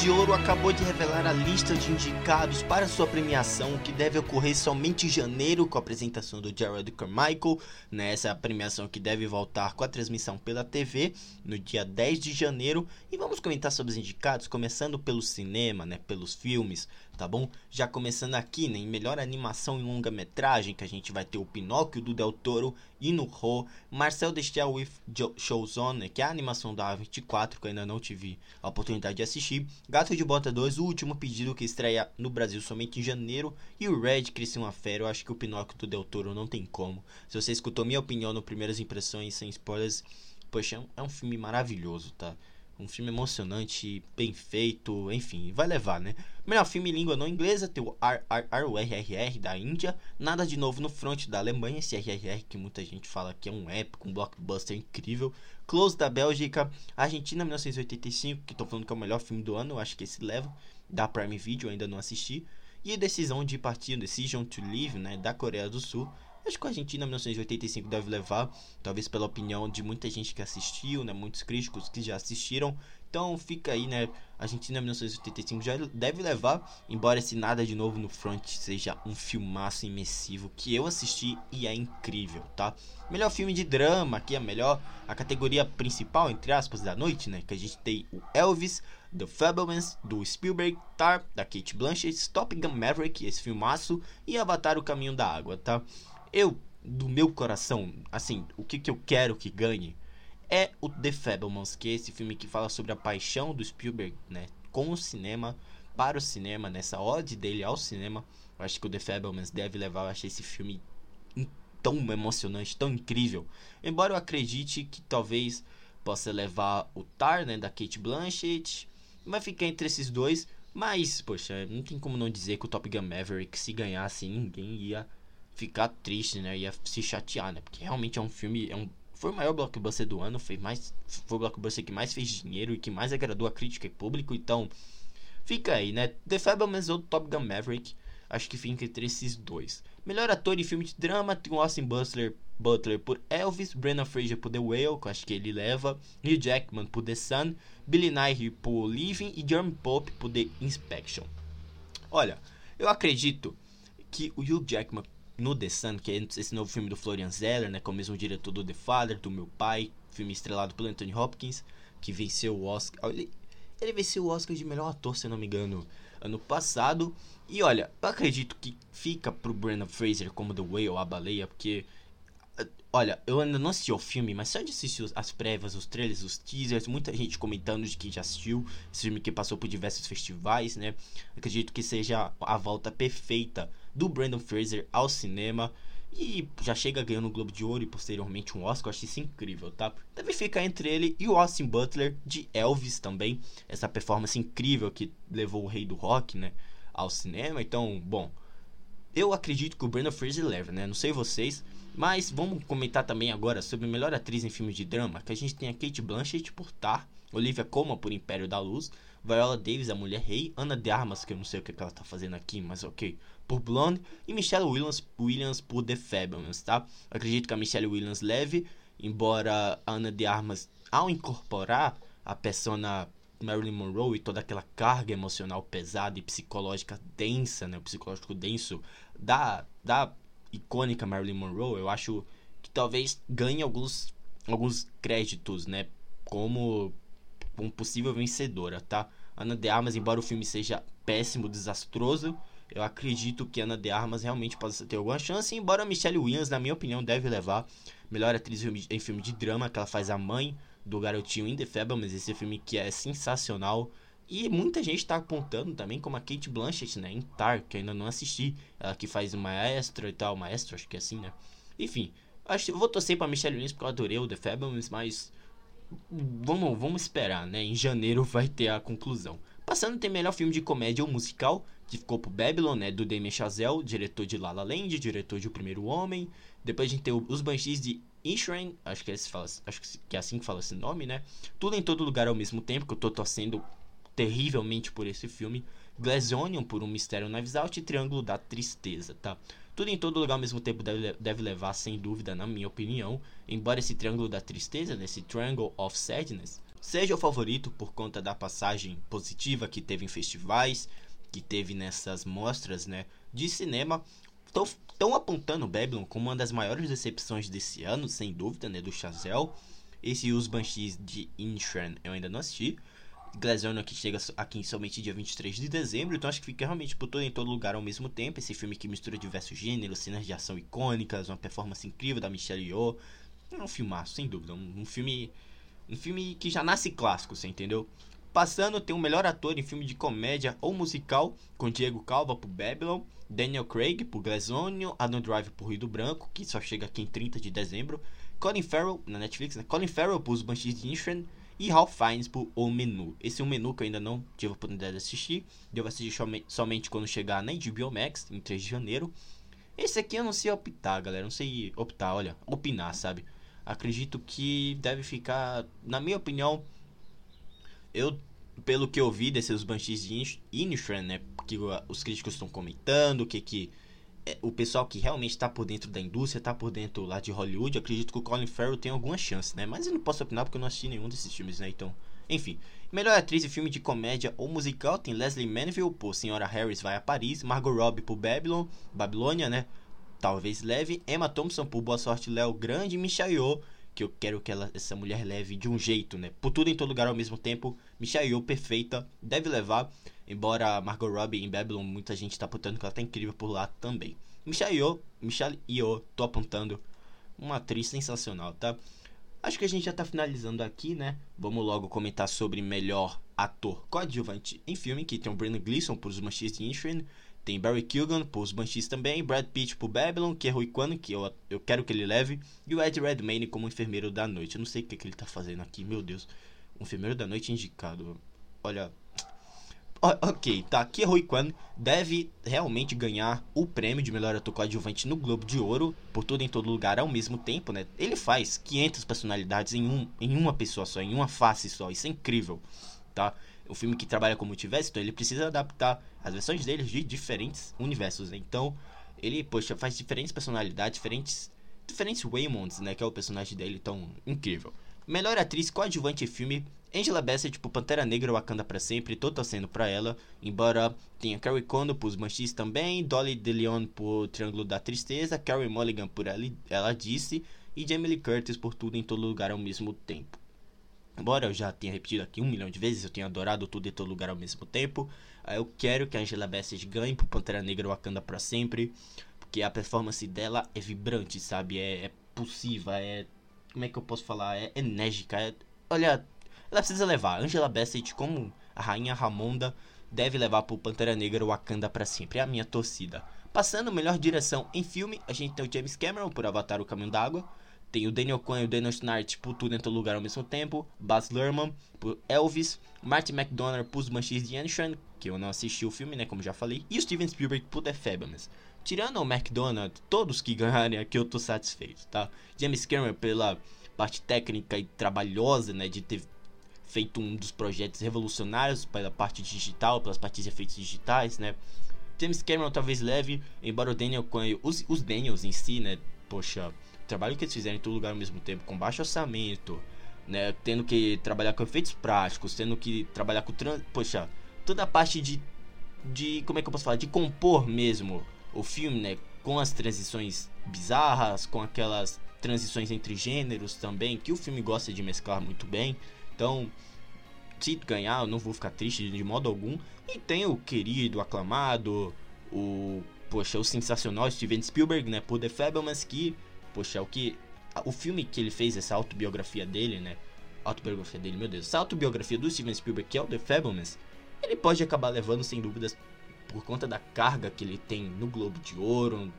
De Ouro acabou de revelar a lista de indicados para sua premiação, que deve ocorrer somente em janeiro com a apresentação do Jared Carmichael, nessa né? premiação que deve voltar com a transmissão pela TV no dia 10 de janeiro. E vamos comentar sobre os indicados, começando pelo cinema, né, pelos filmes, tá bom? Já começando aqui, né, em melhor animação em longa-metragem, que a gente vai ter o Pinóquio do Del Toro e no Ho, Marcel Destel with Showzone, que é a animação da A24, que eu ainda não tive a oportunidade de assistir, Gato de Bota 2, o último pedido que estreia no Brasil somente em janeiro, e o Red, Cresci uma Fera, eu acho que o Pinóquio do Del Toro não tem como. Se você escutou minha opinião no Primeiras Impressões, sem spoilers, poxa, é um filme maravilhoso, tá? Um filme emocionante, bem feito, enfim, vai levar, né? Melhor filme em língua não inglesa, tem o RRR da Índia. Nada de novo no front da Alemanha, esse RRR que muita gente fala que é um épico, um blockbuster incrível. Close da Bélgica, Argentina 1985, que estão falando que é o melhor filme do ano, eu acho que esse leva. Da Prime Video, ainda não assisti. E Decisão de Partir, Decision to Live, né, da Coreia do Sul. Acho que a Argentina 1985 deve levar, talvez pela opinião de muita gente que assistiu, né, muitos críticos que já assistiram. Então fica aí, né, Argentina 1985 já deve levar, embora esse nada de novo no front seja um filmaço imersivo que eu assisti e é incrível, tá? Melhor filme de drama, aqui é melhor a categoria principal entre aspas da noite, né, que a gente tem o Elvis, The Fablemans, do Spielberg, Tar, da Kate Blanchett, Top Gun Maverick, esse filmaço, e Avatar, O Caminho da Água, tá? Eu, do meu coração, assim, o que, que eu quero que ganhe é o The Fablemans, que é esse filme que fala sobre a paixão do Spielberg, né, com o cinema, para o cinema, nessa ode dele ao cinema. Eu acho que o The Fablemans deve levar, eu achei esse filme tão emocionante, tão incrível. Embora eu acredite que talvez possa levar o Tar, né, da Kate Blanchett, vai ficar entre esses dois, mas, poxa, não tem como não dizer que o Top Gun Maverick, se ganhasse, ninguém ia ficar triste, né? Ia se chatear, né? Porque realmente é um filme. É um, foi o maior blockbuster do ano. Foi, mais, foi o blockbuster que mais fez dinheiro e que mais agradou a crítica e público. Então, fica aí, né? The Fablemans ou Top Gun Maverick. Acho que fica entre esses dois. Melhor ator em filme de drama tem Austin Butler, Butler por Elvis, Brennan Fraser por The Whale, que eu acho que ele leva, Hugh Jackman por The Sun, Billy Nighy por Living e Jeremy Pope por The Inspection. Olha, eu acredito que o Hugh Jackman no The Sun, que é esse novo filme do Florian Zeller, né, que é o mesmo diretor do The Father, do Meu Pai, filme estrelado pelo Anthony Hopkins, que venceu o Oscar. Ele, ele venceu o Oscar de melhor ator, se não me engano, ano passado. E olha, eu acredito que fica pro Brendan Fraser como The Whale, a baleia, porque Olha, eu ainda não assisti o filme, mas só de assistir as prévias, os trailers, os teasers, muita gente comentando de que já assistiu esse filme que passou por diversos festivais, né? Acredito que seja a volta perfeita do Brandon Fraser ao cinema. E já chega ganhando o Globo de Ouro e posteriormente um Oscar, eu acho isso incrível, tá? Deve ficar entre ele e o Austin Butler de Elvis também. Essa performance incrível que levou o rei do rock, né? Ao cinema. Então, bom, eu acredito que o Brandon Fraser leva, né? Não sei vocês. Mas vamos comentar também agora sobre a melhor atriz em filmes de drama, que a gente tem a Kate Blanchett por Tar, Olivia Colman por Império da Luz, Viola Davis, a Mulher Rei, Ana de Armas, que eu não sei o que, ela tá fazendo aqui, mas ok, por Blonde, e Michelle Williams, Williams por The Fabulous, tá? Acredito que a Michelle Williams leve, embora a Ana de Armas, ao incorporar a persona Marilyn Monroe e toda aquela carga emocional pesada e psicológica densa, né, o psicológico denso da, da icônica Marilyn Monroe, eu acho que talvez ganhe alguns, alguns créditos, né? Como um possível vencedora, tá? Ana de Armas, embora o filme seja péssimo, desastroso, eu acredito que Ana de Armas realmente possa ter alguma chance, embora Michelle Williams, na minha opinião, deve levar melhor atriz em filme de drama, que ela faz a mãe do garotinho In The mas esse filme que é sensacional. E muita gente está apontando também como a Kate Blanchett, né? Em Tar, que ainda não assisti. Ela que faz o maestro e tal. Maestro, acho que é assim, né? Enfim, acho, eu vou torcer pra Michelle Williams porque eu adorei o The Fabulous, mas... Vamos, vamos esperar, né? Em janeiro vai ter a conclusão. Passando, tem melhor filme de comédia ou musical, que ficou pro Babylon, né? Do Damien Chazelle, diretor de La La Land, diretor de O Primeiro Homem. Depois a gente tem Os Banshees de Inisherin, acho que, é, fala, acho que é assim que fala esse nome, né? Tudo em todo lugar ao mesmo tempo, que eu tô torcendo terrivelmente por esse filme. Glass Onion por Um Mistério Knives Out e Triângulo da Tristeza, tá? Tudo em todo lugar ao mesmo tempo deve, deve levar, sem dúvida, na minha opinião. Embora esse Triângulo da Tristeza, nesse Triangle of Sadness, seja o favorito por conta da passagem positiva que teve em festivais, que teve nessas mostras, né, de cinema. Estão apontando Babylon como uma das maiores decepções desse ano, sem dúvida, né, do Chazelle. Esse os Banshees de Inchran eu ainda não assisti. Glass Onion que chega aqui somente dia 23 de dezembro, então acho que fica realmente por todo em todo lugar ao mesmo tempo. Esse filme que mistura diversos gêneros, cenas de ação icônicas, uma performance incrível da Michelle Yeoh. É um filmaço, sem dúvida. Um, um, filme um filme que já nasce clássico, você entendeu? Passando, tem o melhor ator em filme de comédia ou musical, com Diego Calva por Babylon, Daniel Craig por Glass Onion, Adam Drive por Ruído Branco, que só chega aqui em 30 de dezembro, Colin Farrell, na Netflix, né? Colin Farrell por Os Banshees de Inisherin, e Ralph Fiennes por O Menu. Esse é um menu que eu ainda não tive a oportunidade de assistir. Devo assistir somente quando chegar na HBO Max, em 3 de janeiro. Esse aqui eu não sei optar, galera. Não sei optar, olha, opinar, sabe? Acredito que deve ficar, na minha opinião, eu, pelo que eu vi desses Banshees de Inisherin, né? Que os críticos estão comentando, o que que o pessoal que realmente está por dentro da indústria, está por dentro lá de Hollywood, acredito que o Colin Farrell tem alguma chance, né? Mas eu não posso opinar porque eu não assisti nenhum desses filmes, né? Então, enfim. Melhor atriz em filme de comédia ou musical tem Leslie Manville por Senhora Harris Vai a Paris, Margot Robbie por Babylon, Babilônia, né? Talvez leve, Emma Thompson por Boa Sorte Léo Grande e Michelle Yeoh, que eu quero que ela, essa mulher leve de um jeito, né? Por tudo em todo lugar ao mesmo tempo, Michelle Yeoh perfeita, deve levar. Embora Margot Robbie em Babylon, muita gente está apontando que ela tá incrível por lá também. Michelle Yeoh, Michelle Yeoh, tô apontando, uma atriz sensacional, tá? Acho que a gente já tá finalizando aqui, né? Vamos logo comentar sobre melhor ator coadjuvante em filme, que tem o Brendan Gleeson por Os Banshees de Inisherin, tem Barry Keoghan por Os Banshees também, Brad Pitt por Babylon, que é Rui Kwan, que eu, eu quero que ele leve, e o Ed Redmayne como enfermeiro da noite. Eu não sei o que, que ele tá fazendo aqui, meu Deus. Um enfermeiro da noite indicado. Olha, ok, tá. Aqui Rui Kwan deve realmente ganhar o prêmio de melhor ator coadjuvante no Globo de Ouro, por tudo em todo lugar ao mesmo tempo, né? Ele faz 500 personalidades em, um, em uma pessoa só, em uma face só. Isso é incrível, tá? O filme que trabalha com multiverso, então ele precisa adaptar as versões dele de diferentes universos, né? Então, ele, poxa, faz diferentes personalidades, diferentes diferentes Waymonds, né? Que é o personagem dele tão incrível. Melhor atriz coadjuvante em filme Angela Bassett por Pantera Negra Wakanda para sempre, tô torcendo pra ela. Embora tenha Carrie Cono por Os Banshees também, Dolly DeLeon por Triângulo da Tristeza, Carrie Mulligan por Ela, Disse e Jamie Lee Curtis por Tudo em Todo Lugar ao mesmo tempo. Embora eu já tenha repetido aqui um milhão de vezes, eu tenho adorado Tudo em Todo Lugar ao mesmo tempo. Eu quero que a Angela Bassett ganhe por Pantera Negra Wakanda para sempre, porque a performance dela é vibrante, sabe? É, é possível, é como é que eu posso falar? É enérgica, é, olha, ela precisa levar. Angela Bassett, como a rainha Ramonda, deve levar pro Pantera Negra Wakanda para sempre. É a minha torcida. Passando melhor direção em filme, a gente tem o James Cameron por Avatar O Caminho d'Água. Tem o Daniel Kwan e o Daniel Snart por Tudo em Todo Lugar ao mesmo tempo. Baz Luhrmann por Elvis. Martin McDonagh por Os Banshees de Inisherin, que eu não assisti o filme, né, como já falei. E o Steven Spielberg por The Fabulous. Tirando o McDonagh, todos que ganharem aqui eu tô satisfeito, tá? James Cameron pela parte técnica e trabalhosa, né, de ter feito um dos projetos revolucionários pela parte digital, pelas partes de efeitos digitais, né? James Cameron talvez leve, embora o Daniel Kwan, os, os Daniels em si, né? Poxa, o trabalho que eles fizeram em todo lugar ao mesmo tempo, com baixo orçamento, né? Tendo que trabalhar com efeitos práticos, tendo que trabalhar com... Poxa, toda a parte de, de... Como é que eu posso falar? De compor mesmo o filme, né? Com as transições bizarras, com aquelas transições entre gêneros também, que o filme gosta de mesclar muito bem. Então, se ganhar, eu não vou ficar triste de modo algum. E tem o querido, aclamado, o poxa, o sensacional Steven Spielberg, né, por The Fablemans, que, poxa, o que o filme que ele fez essa autobiografia dele, né? Autobiografia dele, meu Deus. Essa autobiografia do Steven Spielberg, que é o The Fablemans, ele pode acabar levando sem dúvidas por conta da carga que ele tem no Globo de Ouro,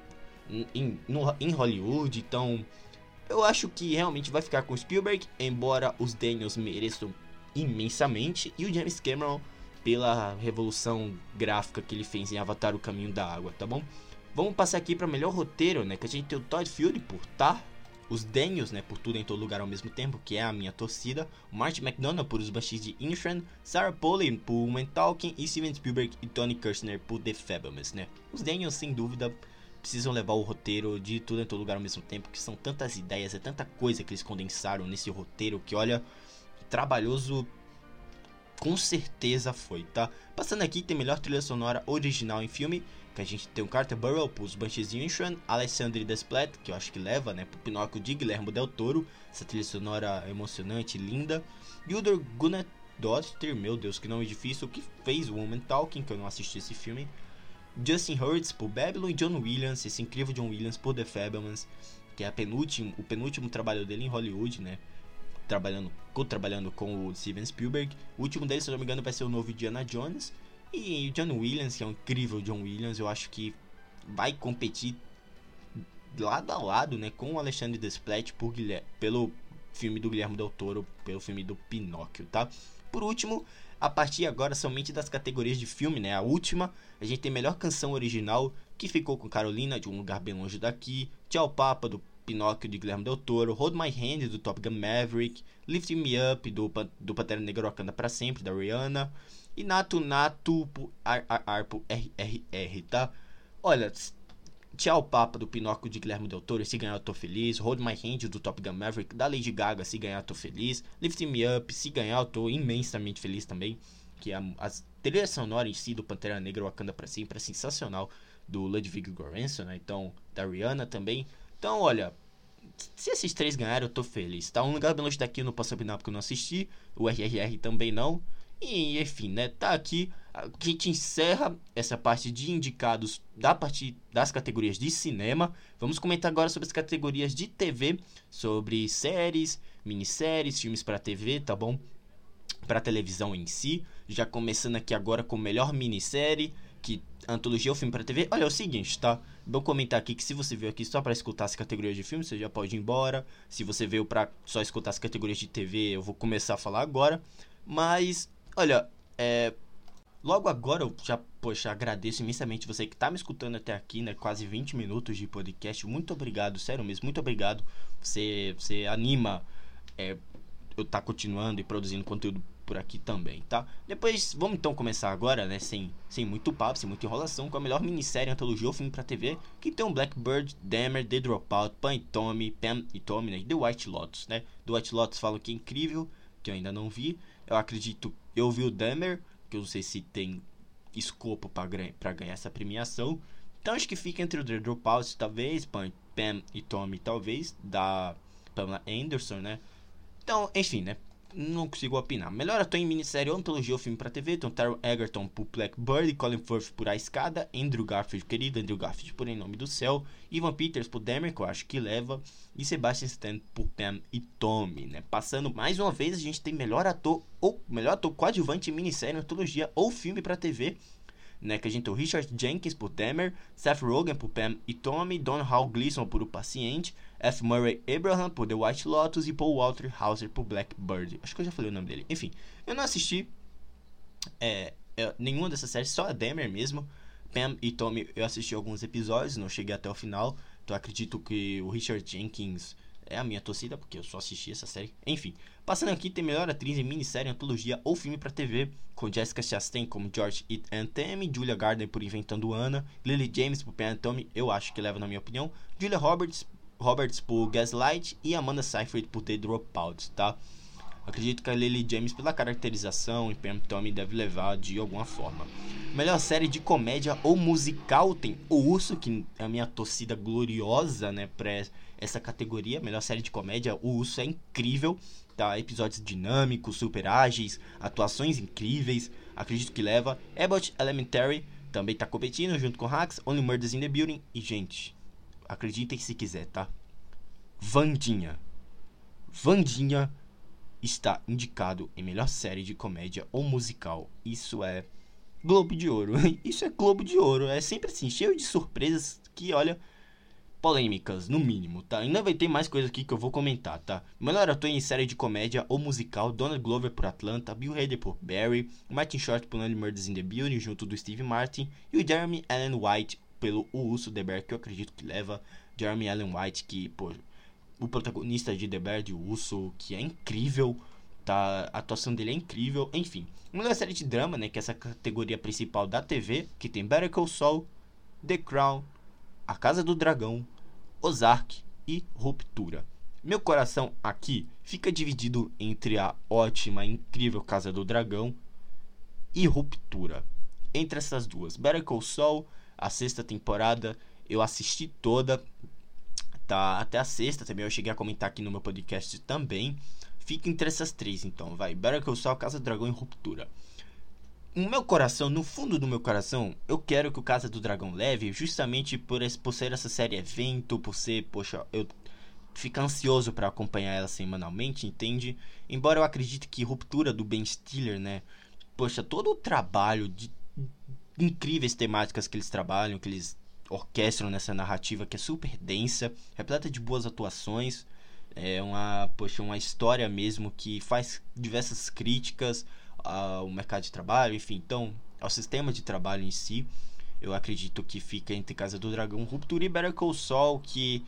em, no, em Hollywood, então eu acho que realmente vai ficar com Spielberg, embora os Daniels mereçam imensamente, e o James Cameron pela revolução gráfica que ele fez em Avatar O Caminho da Água, tá bom? Vamos passar aqui para melhor roteiro, né? Que a gente tem o Todd Field por Tar, os Daniels, né, por tudo em todo lugar ao mesmo tempo, que é a minha torcida, Martin McDonagh por Os Banshees de Inisherin, Sarah Polley por Woman Talking e Steven Spielberg e Tony Kirshner por The Fabulous, né? Os Daniels, sem dúvida, precisam levar o roteiro de tudo em todo lugar ao mesmo tempo, que são tantas ideias, é tanta coisa que eles condensaram nesse roteiro que olha, trabalhoso com certeza foi, tá? Passando aqui, tem melhor trilha sonora original em filme, que a gente tem o Carter Burwell pros Banshees Inchran, Alessandro Desplat, que eu acho que leva, né, pro Pinóquio de Guilherme Del Toro, essa trilha sonora emocionante, linda. Hildur Gunnadottir, meu Deus, que nome difícil, que fez Woman Talking, que eu não assisti esse filme. Justin Hurts por Babylon e John Williams, esse incrível John Williams por The Fablemans, que é penúltimo, o penúltimo trabalho dele em Hollywood, né? Trabalhando, co-trabalhando com o Steven Spielberg. O último dele, se não me engano, vai ser o novo Indiana Jones. E o John Williams, que é um incrível John Williams, eu acho que vai competir lado a lado, né, com o Alexandre Desplat por pelo filme do Guilherme Del Toro, pelo filme do Pinóquio, tá? Por último, a partir agora somente das categorias de filme, né? A última, a gente tem melhor canção original, que ficou com Carolina, de um lugar bem longe daqui, Tchau Papa, do Pinóquio, de Guilherme Del Toro, Hold My Hand, do Top Gun Maverick, Lift Me Up, do, do Pantera Negra Wakanda Pra Sempre, da Rihanna, e Nato Nato, Ar, RRR, tá? Olha, Tchau Papa do Pinóquio de Guilherme Del Toro, se ganhar eu tô feliz. Hold My Hand do Top Gun Maverick, da Lady Gaga, se ganhar eu tô feliz. Lift Me Up, se ganhar eu tô imensamente feliz também. Que a, a trilha sonora em si do Pantera Negra Wakanda pra sempre é sensacional. Do Ludwig Göransson, né? Então, da Rihanna também. Então, olha, se esses três ganharam, eu tô feliz, tá? Um lugar bem longe daqui eu não posso opinar porque eu não assisti. O RRR também não. E enfim, né? Tá aqui. A gente encerra essa parte de indicados da parte das categorias de cinema. Vamos comentar agora sobre as categorias de TV, sobre séries, minisséries, filmes para TV, tá bom? Para televisão em si. Já começando aqui agora com melhor minissérie, que antologia ou filme para TV. Olha, é o seguinte, tá? Vou comentar aqui que se você veio aqui só para escutar as categorias de filme, você já pode ir embora. Se você veio para só escutar as categorias de TV, eu vou começar a falar agora. Mas Olha, é, logo agora eu já, poxa, agradeço imensamente você que está me escutando até aqui, né? Quase 20 minutos de podcast. Muito obrigado, sério mesmo, muito obrigado. Você, você anima é, eu estar tá continuando e produzindo conteúdo por aqui também, tá? Depois, vamos então começar agora, né? Sem, sem muito papo, sem muita enrolação, com a melhor minissérie, antologia ou filme pra TV, que tem um Blackbird, Dammer, The Dropout, Pan e Tommy, Pam e Tommy, né? The White Lotus, né? The White Lotus falam que é incrível, que eu ainda não vi. Eu acredito eu vi o Dahmer, que eu não sei se tem escopo para ganhar essa premiação. Então acho que fica entre o The Dropout, talvez, Pam, Pam e Tommy, talvez, da Pamela Anderson, né? Então, enfim, né? Não consigo opinar. Melhor ator em minissérie ou antologia ou filme para TV, então Taron Egerton por Blackbird, Colin Firth por A Escada, Andrew Garfield, querido Andrew Garfield por Em Nome do Céu, Ivan Peters por Demer, que eu acho que leva, e Sebastian Stan por Pam e Tommy, né? Passando mais uma vez, a gente tem melhor ator ou melhor ator coadjuvante em minissérie, antologia ou filme para TV, né, que a gente tem o Richard Jenkins por Demer, Seth Rogen por Pam e Tommy, Don Hall Gleason por O Paciente, F. Murray Abraham por The White Lotus e Paul Walter Hauser por Blackbird. Acho que eu já falei o nome dele. Enfim, eu não assisti é, é, nenhuma dessas séries, só a Demer mesmo. Pam e Tommy eu assisti alguns episódios, não cheguei até o final. Então acredito que o Richard Jenkins é a minha torcida, porque eu só assisti essa série. Enfim, passando aqui, tem melhor atriz em minissérie, antologia ou filme para TV, com Jessica Chastain como George and Tammy, Julia Gardner por Inventando Anna, Lily James por Pen Tommy, eu acho que leva na minha opinião, Julia Roberts, Roberts por Gaslight e Amanda Seyfried por The Dropout, tá? Acredito que a Lily James, pela caracterização e Pam Tommy, deve levar de alguma forma. Melhor série de comédia ou musical tem O Urso, que é a minha torcida gloriosa, né, pra essa categoria. Melhor série de comédia, O Urso é incrível, tá? Episódios dinâmicos, super ágeis, atuações incríveis. Acredito que leva. Abbott Elementary também tá competindo junto com Hacks, Only Murders in the Building. E, gente, acreditem se quiser, tá? Vandinha. Vandinha está indicado em melhor série de comédia ou musical. Isso é Globo de Ouro. Isso é Globo de Ouro. É sempre assim, cheio de surpresas que, olha, polêmicas, no mínimo, tá? Ainda vai ter mais coisa aqui que eu vou comentar, tá? Melhor ator em série de comédia ou musical, Donald Glover por Atlanta, Bill Hader por Barry, Martin Short por Only Murders in the Building, junto do Steve Martin, e o Jeremy Allen White pelo O Urso The Bear, que eu acredito que leva Jeremy Allen White, que, pô, o protagonista de The Bear de Urso, que é incrível, tá? A atuação dele é incrível, enfim. Uma série de drama, né, que é essa categoria principal da TV, que tem Better Call Saul, The Crown, A Casa do Dragão, Ozark e Ruptura. Meu coração aqui fica dividido entre a ótima, incrível Casa do Dragão e Ruptura. Entre essas duas, Better Call Saul, a sexta temporada, eu assisti toda, tá? Até a sexta também, eu cheguei a comentar aqui no meu podcast também. Fica entre essas três, então, vai. Better Call Saul, Casa do Dragão e Ruptura no meu coração, no fundo do meu coração, eu quero que o Casa do Dragão leve, justamente por, por ser essa série evento, por ser, poxa, eu fico ansioso para acompanhar ela semanalmente, entende? Embora eu acredite que ruptura do Ben Stiller, né? Poxa, todo o trabalho de incríveis temáticas que eles trabalham, que eles orquestram nessa narrativa que é super densa, repleta de boas atuações, é uma, poxa, uma história mesmo que faz diversas críticas ao mercado de trabalho, enfim, então ao sistema de trabalho em si. Eu acredito que fica entre Casa do Dragão, Ruptura e Better Call Saul, que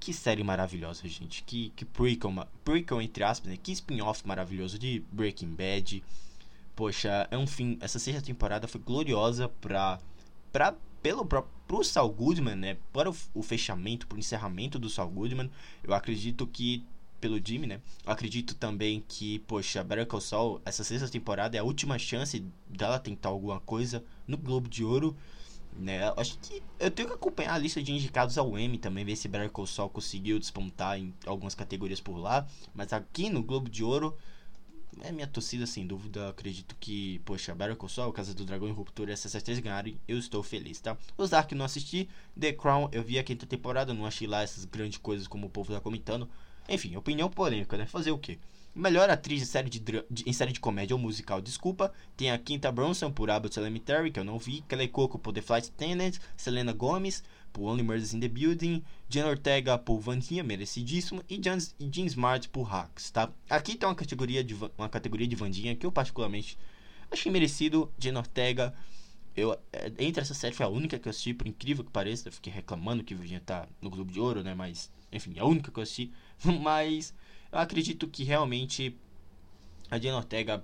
que série maravilhosa, gente. Que, que prequel, prequel entre aspas, né? Que spin-off maravilhoso de Breaking Bad. Poxa, é um fim. Essa sexta temporada foi gloriosa pra. pra pelo pro Saul Goodman, né? Para o, o fechamento, pro encerramento do Saul Goodman. Eu acredito que pelo Jimmy, né? Eu acredito também que, poxa, Better Call Saul, essa sexta temporada é a última chance dela tentar alguma coisa no Globo de Ouro, né? Eu acho que eu tenho que acompanhar a lista de indicados ao Emmy também, ver se Better Call Saul conseguiu despontar em algumas categorias por lá, mas aqui no Globo de Ouro é minha torcida sem dúvida, acredito que, poxa, Better Call Saul, Casa do Dragão e Ruptura, essas três ganharem, eu estou feliz, tá? Os Dark não assisti, The Crown eu vi a quinta temporada, não achei lá essas grandes coisas como o povo tá comentando, enfim, opinião polêmica, né? Fazer o quê? Melhor atriz de série de, de, em série de comédia ou musical, desculpa. Tem a Quinta Bronson por Abbott Elementary, que eu não vi. Kelly Coco por The Flight Attendant. Selena Gomez por Only Murders in the Building. Jen Ortega por Vandinha, merecidíssimo. E Jean, Jean Smart por Hacks, tá? Aqui tem uma categoria de, uma categoria de Vandinha que eu particularmente achei merecido. Jen Ortega... Eu, é, entre essa série foi a única que eu assisti, por incrível que pareça. Eu fiquei reclamando que Vandinha tá no Globo de Ouro, né? Mas, enfim, é a única que eu assisti. Mas eu acredito que realmente a Diana Ortega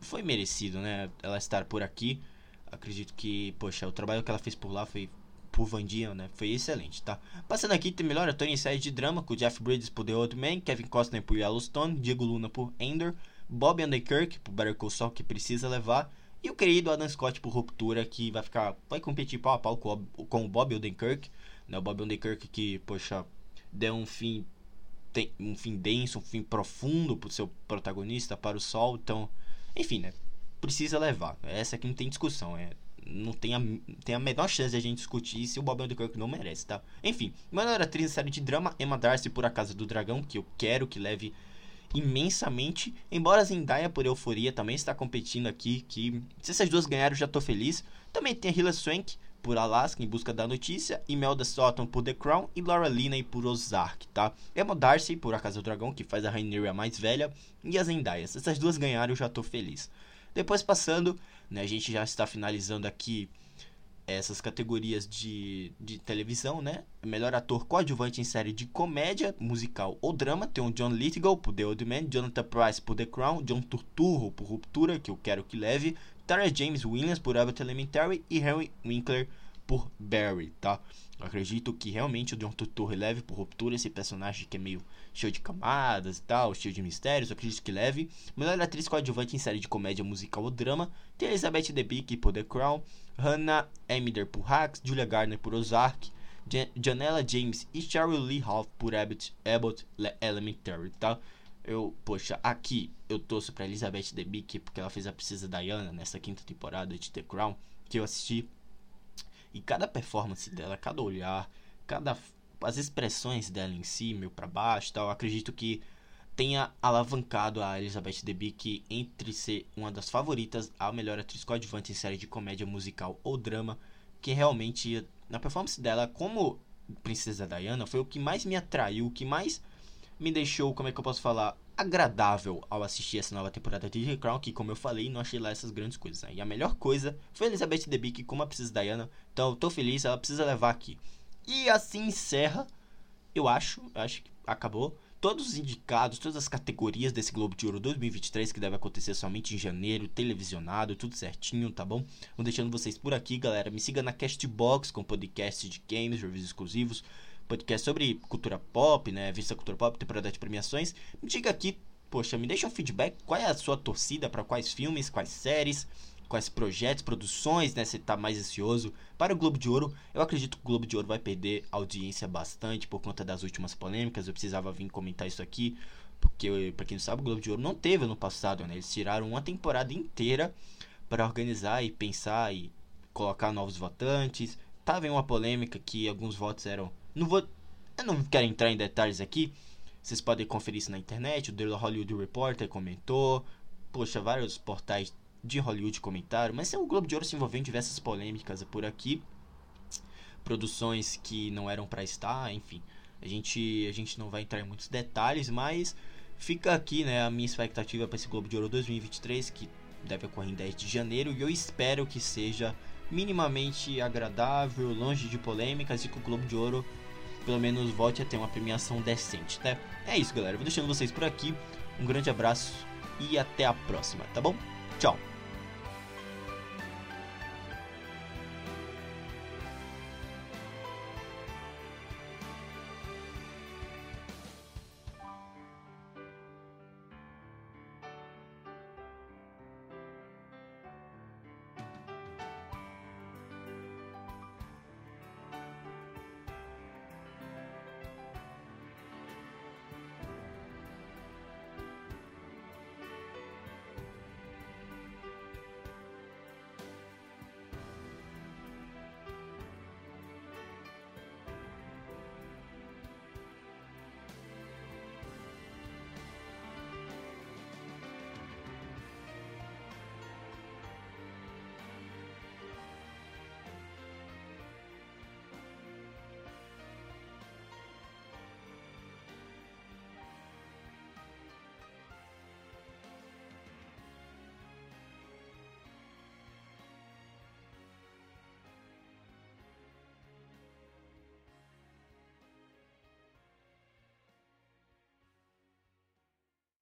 foi merecido, né? Ela estar por aqui. Acredito que, poxa, o trabalho que ela fez por lá foi por Vandinha, né? Foi excelente, tá? Passando aqui, tem melhor ator em série de drama, com Jeff Bridges por The Old Man, Kevin Costner por Yellowstone, Diego Luna por Ender, Bob Underkirk por Better Call Saul, que precisa levar, e o querido Adam Scott por Ruptura, que vai ficar, vai competir pau a pau com, com o Bob Odenkirk, né? O Bob Odenkirk que, poxa, deu um fim tem um fim denso, um fim profundo pro seu protagonista, para o Sol. Então, enfim, né? Precisa levar. Essa aqui não tem discussão. É, não tem a, tem a menor chance de a gente discutir se o Bob Odenkirk não merece, tá? Enfim, melhor atriz em série de drama, Emma Darcy por A Casa do Dragão, que eu quero que leve imensamente. Embora Zendaya por Euforia também está competindo aqui, que se essas duas ganharem eu já tô feliz. Também tem a Hilary Swank por Alaska em busca da notícia, Imelda Sutton por The Crown e Laura Linney por Ozark, tá? Emma Darcy por A Casa do Dragão, que faz a Rhaenyra mais velha, e as Zendaya. Essas duas ganharem, eu já tô feliz. Depois passando, né, a gente já está finalizando aqui essas categorias de, de televisão, né? Melhor ator coadjuvante em série de comédia, musical ou drama. Tem o John Lithgow por The Old Man, Jonathan Price por The Crown, John Turturro por Ruptura, que eu quero que leve, Tara James Williams por Abbott Elementary e Henry Winkler por Barry, tá? Eu acredito que realmente o John Turturro leve por Ruptura esse personagem que é meio cheio de camadas e tal, cheio de mistérios, eu acredito que leve. Melhor atriz coadjuvante em série de comédia musical ou drama, tem Elizabeth Debicki por The Crown, Hannah Emider por Hacks, Julia Garner por Ozark, Janella James e Cheryl Lee Hoff por Abbott, Abbott Elementary, tá? Eu, poxa, aqui eu torço pra Elizabeth Debicki porque ela fez a Precisa Diana nessa quinta temporada de The Crown, que eu assisti. E cada performance dela, cada olhar, cada as expressões dela em si, meio para baixo, tal, acredito que tenha alavancado a Elizabeth Debicki entre ser uma das favoritas a melhor atriz coadjuvante em série de comédia musical ou drama, que realmente na performance dela como Princesa Diana foi o que mais me atraiu, o que mais me deixou, como é que eu posso falar, agradável ao assistir essa nova temporada de The Crown, que como eu falei, não achei lá essas grandes coisas. Né? E a melhor coisa foi Elizabeth Debicki como a Princesa Diana, então eu tô feliz, ela precisa levar aqui. E assim encerra, eu acho, acho que acabou todos os indicados, todas as categorias desse Globo de Ouro 2023 que deve acontecer somente em janeiro, televisionado, tudo certinho, tá bom? Vou deixando vocês por aqui, galera. Me siga na Castbox com podcast de games, reviews exclusivos. Podcast sobre cultura pop, né? Vista cultura pop, temporada de premiações. Me diga aqui, poxa, me deixa um feedback. Qual é a sua torcida para quais filmes, quais séries? quais projetos, produções, né? Você tá mais ansioso para o Globo de Ouro. Eu acredito que o Globo de Ouro vai perder audiência bastante por conta das últimas polêmicas. Eu precisava vir comentar isso aqui, porque para quem não sabe, o Globo de Ouro não teve no passado, né? Eles tiraram uma temporada inteira para organizar e pensar e colocar novos votantes. Tava em uma polêmica que alguns votos eram, não vou, eu não quero entrar em detalhes aqui. Vocês podem conferir isso na internet. O The Hollywood Reporter comentou. Poxa, vários portais de Hollywood comentaram, mas o Globo de Ouro se envolveu em diversas polêmicas por aqui, produções que não eram para estar, enfim. A gente, a gente não vai entrar em muitos detalhes, mas fica aqui né, a minha expectativa para esse Globo de Ouro 2023, que deve ocorrer em 10 de janeiro, e eu espero que seja minimamente agradável, longe de polêmicas e que o Globo de Ouro pelo menos volte a ter uma premiação decente, né? É isso, galera. Vou deixando vocês por aqui. Um grande abraço e até a próxima, tá bom? Tchau.